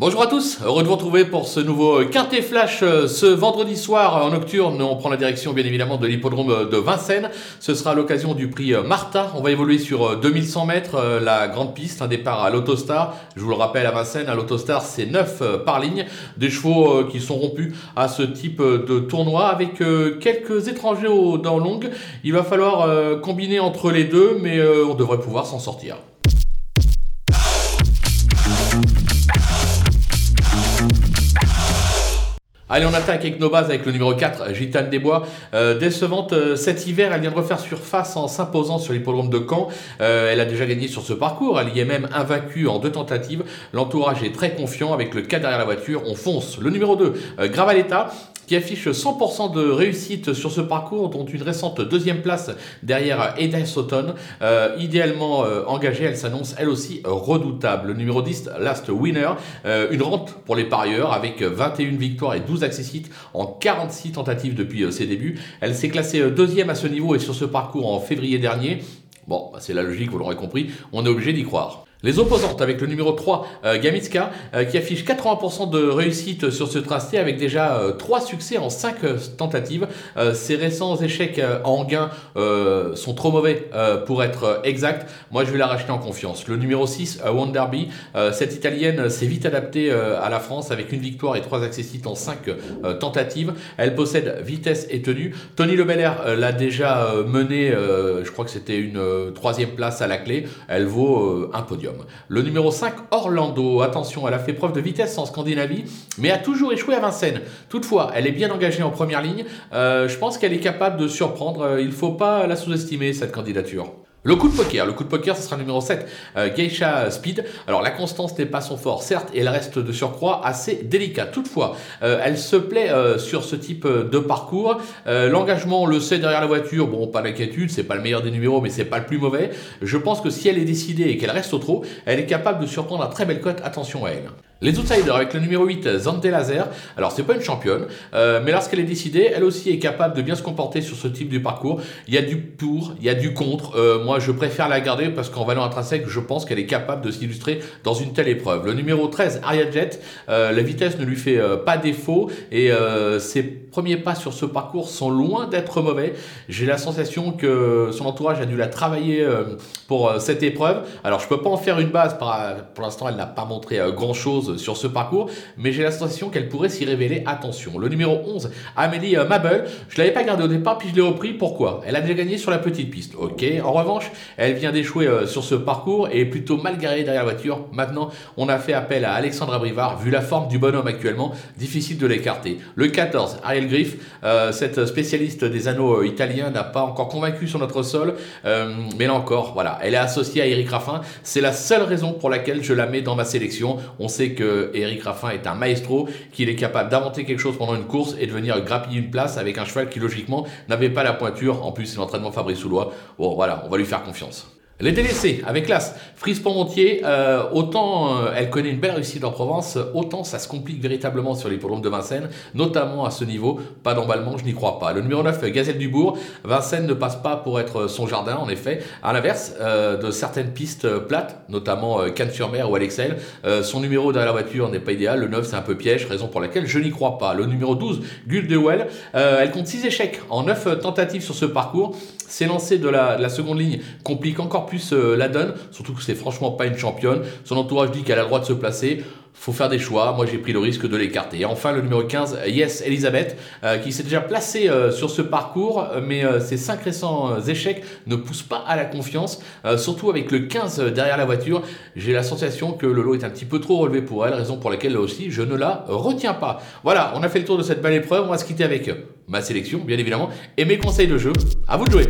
Bonjour à tous, heureux de vous retrouver pour ce nouveau Quintet Flash euh, ce vendredi soir en nocturne. On prend la direction bien évidemment de l'hippodrome de Vincennes. Ce sera l'occasion du prix euh, Martha. On va évoluer sur 2100 euh, mètres, la grande piste, un départ à l'Autostar. Je vous le rappelle à Vincennes, à l'Autostar c'est 9 par ligne. Des chevaux qui sont rompus à ce type de tournoi avec quelques étrangers dans longue. Il va falloir combiner entre les deux mais on devrait pouvoir s'en sortir. Allez, on attaque avec nos bases avec le numéro 4, Gitane Desbois. Euh, décevante euh, cet hiver, elle vient de refaire surface en s'imposant sur l'hippodrome de Caen. Euh, elle a déjà gagné sur ce parcours, elle y est même invaincue en deux tentatives. L'entourage est très confiant avec le 4 derrière la voiture. On fonce. Le numéro 2, Gravaletta qui affiche 100% de réussite sur ce parcours, dont une récente deuxième place derrière Eden Sutton. Euh, idéalement euh, engagée, elle s'annonce elle aussi redoutable. Le numéro 10, Last Winner, euh, une rente pour les parieurs avec 21 victoires et 12 accessites en 46 tentatives depuis ses débuts. Elle s'est classée deuxième à ce niveau et sur ce parcours en février dernier. Bon, bah, c'est la logique, vous l'aurez compris, on est obligé d'y croire. Les opposantes avec le numéro 3, euh, Gamitska, euh, qui affiche 80% de réussite sur ce tracé avec déjà euh, 3 succès en 5 euh, tentatives. ses récents échecs en gain sont trop mauvais pour être exact. Moi, je vais la racheter en confiance. Le numéro 6, Wonderby, cette italienne s'est vite adaptée à la France avec une victoire et 3 accessites en 5 tentatives. Elle possède vitesse et tenue. Tony Lebelair l'a déjà menée, je crois que c'était une troisième place à la clé. Elle vaut un podium. Le numéro 5, Orlando. Attention, elle a fait preuve de vitesse en Scandinavie, mais a toujours échoué à Vincennes. Toutefois, elle est bien engagée en première ligne. Euh, je pense qu'elle est capable de surprendre. Euh, il ne faut pas la sous-estimer, cette candidature. Le coup de poker, le coup de poker, ce sera numéro 7, euh, Geisha Speed. Alors la constance n'est pas son fort, certes, et elle reste de surcroît assez délicate. Toutefois, euh, elle se plaît euh, sur ce type de parcours. L'engagement, on le sait derrière la voiture, bon, pas d'inquiétude, c'est pas le meilleur des numéros, mais c'est pas le plus mauvais. Je pense que si elle est décidée et qu'elle reste au trot, elle est capable de surprendre à très belle cote. Attention à elle. Les outsiders avec le numéro 8, Zante Laser. Alors, c'est pas une championne, euh, mais lorsqu'elle est décidée, elle aussi est capable de bien se comporter sur ce type de parcours. Il y a du pour, il y a du contre. Euh, moi, je préfère la garder parce qu'en valeur intrinsèque, je pense qu'elle est capable de s'illustrer dans une telle épreuve. Le numéro 13, Ariad Jet, euh, la vitesse ne lui fait pas défaut et ses premiers pas sur ce parcours sont loin d'être mauvais. J'ai la sensation que son entourage a dû la travailler pour cette épreuve. Alors, je peux pas en faire une base, pour l'instant, elle n'a pas montré grand chose sur ce parcours, mais j'ai la sensation qu'elle pourrait s'y révéler. Attention. Le numéro 11, Amélie euh, Mabel, je l'avais pas gardé au départ, puis je l'ai repris. Pourquoi? Elle a déjà gagné sur la petite piste. Ok. En revanche, elle vient d'échouer euh, sur ce parcours et est plutôt mal garée derrière la voiture. Maintenant, on a fait appel à Alexandra Brivard. Vu la forme du bonhomme actuellement, difficile de l'écarter. Le 14, Ariel Griff, euh, cette spécialiste des anneaux italiens, n'a pas encore convaincu sur notre sol. mais là encore, voilà, elle est associée à Eric Raffin. C'est la seule raison pour laquelle je la mets dans ma sélection. On sait que Eric Raffin est un maestro, qu'il est capable d'inventer quelque chose pendant une course et de venir grappiller une place avec un cheval qui logiquement n'avait pas la pointure. En plus, c'est l'entraînement Fabrice Soulois. Bon, voilà, on va lui faire confiance. Les délaissés, avec classe. Frise Pontier, euh, autant euh, elle connaît une belle réussite en Provence, autant ça se complique véritablement sur les l'hippodrome de Vincennes, notamment à ce niveau. Pas d'emballement, je n'y crois pas. Le numéro 9, Gazelle Dubourg. Vincennes ne passe pas pour être son jardin, en effet. À l'inverse euh, de certaines pistes plates, notamment Cannes-sur-Mer ou Alexel, son numéro derrière la voiture n'est pas idéal. Le 9, c'est un peu piège, raison pour laquelle je n'y crois pas. Le numéro 12, Gull de Well, elle compte 6 échecs en 9 tentatives sur ce parcours. Lancé de la, de la seconde ligne complique encore plus euh, la donne, surtout que c'est franchement pas une championne. Son entourage dit qu'elle a le droit de se placer. Faut faire des choix. Moi, j'ai pris le risque de l'écarter. Et enfin, le numéro 15, Yes Elisabeth, euh, qui s'est déjà placée euh, sur ce parcours, mais ses cinq récents échecs ne poussent pas à la confiance, surtout avec le 15 derrière la voiture. J'ai la sensation que le lot est un petit peu trop relevé pour elle, raison pour laquelle là aussi, je ne la retiens pas. Voilà, on a fait le tour de cette belle épreuve. On va se quitter avec ma sélection, bien évidemment, et mes conseils de jeu. À vous de jouer.